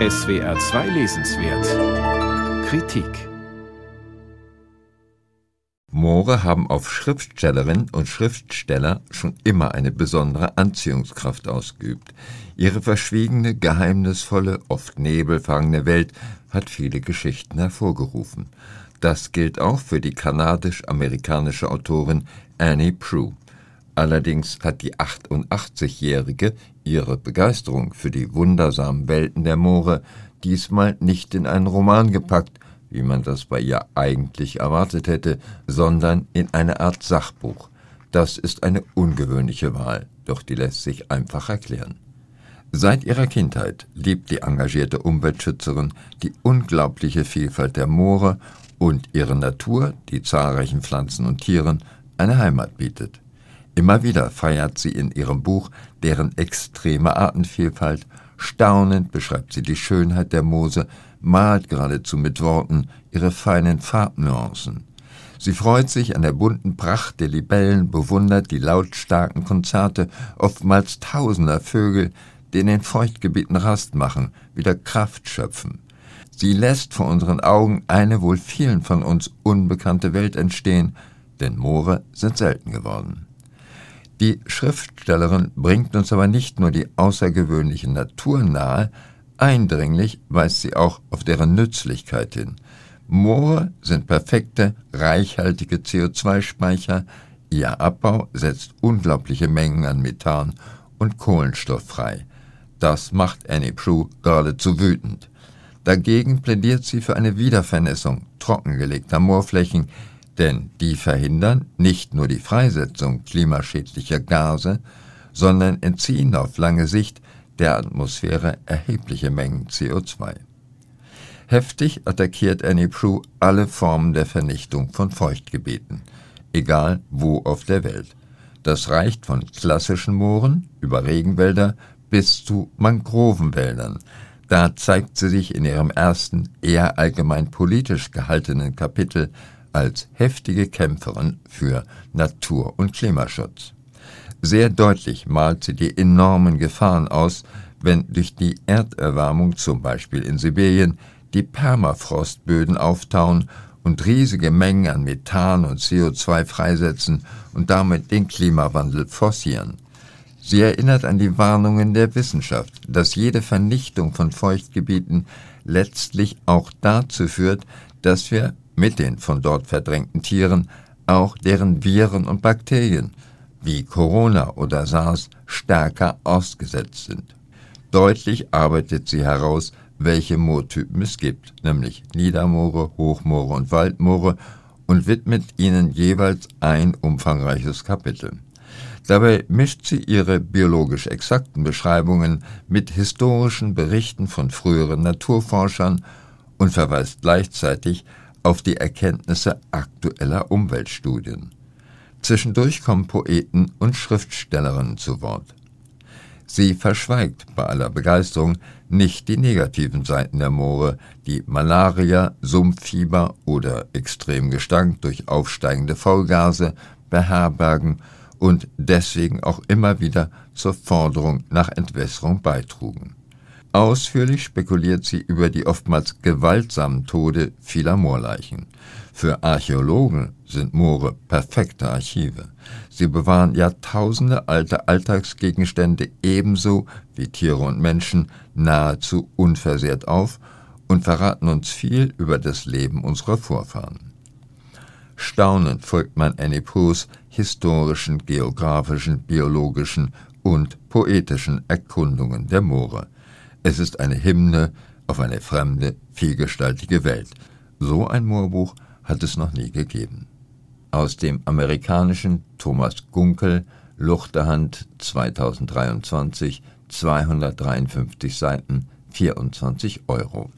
SWR 2 Lesenswert Kritik Moore haben auf Schriftstellerinnen und Schriftsteller schon immer eine besondere Anziehungskraft ausgeübt. Ihre verschwiegene, geheimnisvolle, oft nebelfangene Welt hat viele Geschichten hervorgerufen. Das gilt auch für die kanadisch-amerikanische Autorin Annie Proulx. Allerdings hat die 88-Jährige ihre Begeisterung für die wundersamen Welten der Moore diesmal nicht in einen Roman gepackt, wie man das bei ihr eigentlich erwartet hätte, sondern in eine Art Sachbuch. Das ist eine ungewöhnliche Wahl, doch die lässt sich einfach erklären. Seit ihrer Kindheit liebt die engagierte Umweltschützerin die unglaubliche Vielfalt der Moore und ihre Natur, die zahlreichen Pflanzen und Tieren, eine Heimat bietet. Immer wieder feiert sie in ihrem Buch deren extreme Artenvielfalt, staunend beschreibt sie die Schönheit der Moose, malt geradezu mit Worten ihre feinen Farbnuancen. Sie freut sich an der bunten Pracht der Libellen, bewundert die lautstarken Konzerte oftmals tausender Vögel, die in den Feuchtgebieten Rast machen, wieder Kraft schöpfen. Sie lässt vor unseren Augen eine wohl vielen von uns unbekannte Welt entstehen, denn Moore sind selten geworden. Die Schriftstellerin bringt uns aber nicht nur die außergewöhnliche Natur nahe, eindringlich weist sie auch auf deren Nützlichkeit hin. Moore sind perfekte, reichhaltige CO2-Speicher, ihr Abbau setzt unglaubliche Mengen an Methan und Kohlenstoff frei. Das macht Annie Proulx geradezu wütend. Dagegen plädiert sie für eine Wiedervernässung trockengelegter Moorflächen, denn die verhindern nicht nur die Freisetzung klimaschädlicher Gase, sondern entziehen auf lange Sicht der Atmosphäre erhebliche Mengen CO2. Heftig attackiert Annie Proulx alle Formen der Vernichtung von Feuchtgebieten, egal wo auf der Welt. Das reicht von klassischen Mooren über Regenwälder bis zu Mangrovenwäldern. Da zeigt sie sich in ihrem ersten, eher allgemein politisch gehaltenen Kapitel als heftige Kämpferin für Natur- und Klimaschutz. Sehr deutlich malt sie die enormen Gefahren aus, wenn durch die Erderwärmung zum Beispiel in Sibirien die Permafrostböden auftauen und riesige Mengen an Methan und CO2 freisetzen und damit den Klimawandel forcieren. Sie erinnert an die Warnungen der Wissenschaft, dass jede Vernichtung von Feuchtgebieten letztlich auch dazu führt, dass wir mit den von dort verdrängten Tieren auch deren Viren und Bakterien wie Corona oder SARS stärker ausgesetzt sind. Deutlich arbeitet sie heraus, welche Moortypen es gibt, nämlich Niedermoore, Hochmoore und Waldmoore, und widmet ihnen jeweils ein umfangreiches Kapitel. Dabei mischt sie ihre biologisch exakten Beschreibungen mit historischen Berichten von früheren Naturforschern und verweist gleichzeitig auf die Erkenntnisse aktueller Umweltstudien. Zwischendurch kommen Poeten und Schriftstellerinnen zu Wort. Sie verschweigt bei aller Begeisterung nicht die negativen Seiten der Moore, die Malaria, Sumpffieber oder Extremgestank durch aufsteigende Vollgase beherbergen und deswegen auch immer wieder zur Forderung nach Entwässerung beitrugen. Ausführlich spekuliert sie über die oftmals gewaltsamen Tode vieler Moorleichen. Für Archäologen sind Moore perfekte Archive. Sie bewahren Jahrtausende alte Alltagsgegenstände ebenso wie Tiere und Menschen nahezu unversehrt auf und verraten uns viel über das Leben unserer Vorfahren. Staunend folgt man Annie Proulx historischen, geografischen, biologischen und poetischen Erkundungen der Moore. Es ist eine Hymne auf eine fremde, vielgestaltige Welt. So ein Moorbuch hat es noch nie gegeben. Aus dem amerikanischen Thomas Gunkel, Luchterhand 2023, 253 Seiten, 24 Euro.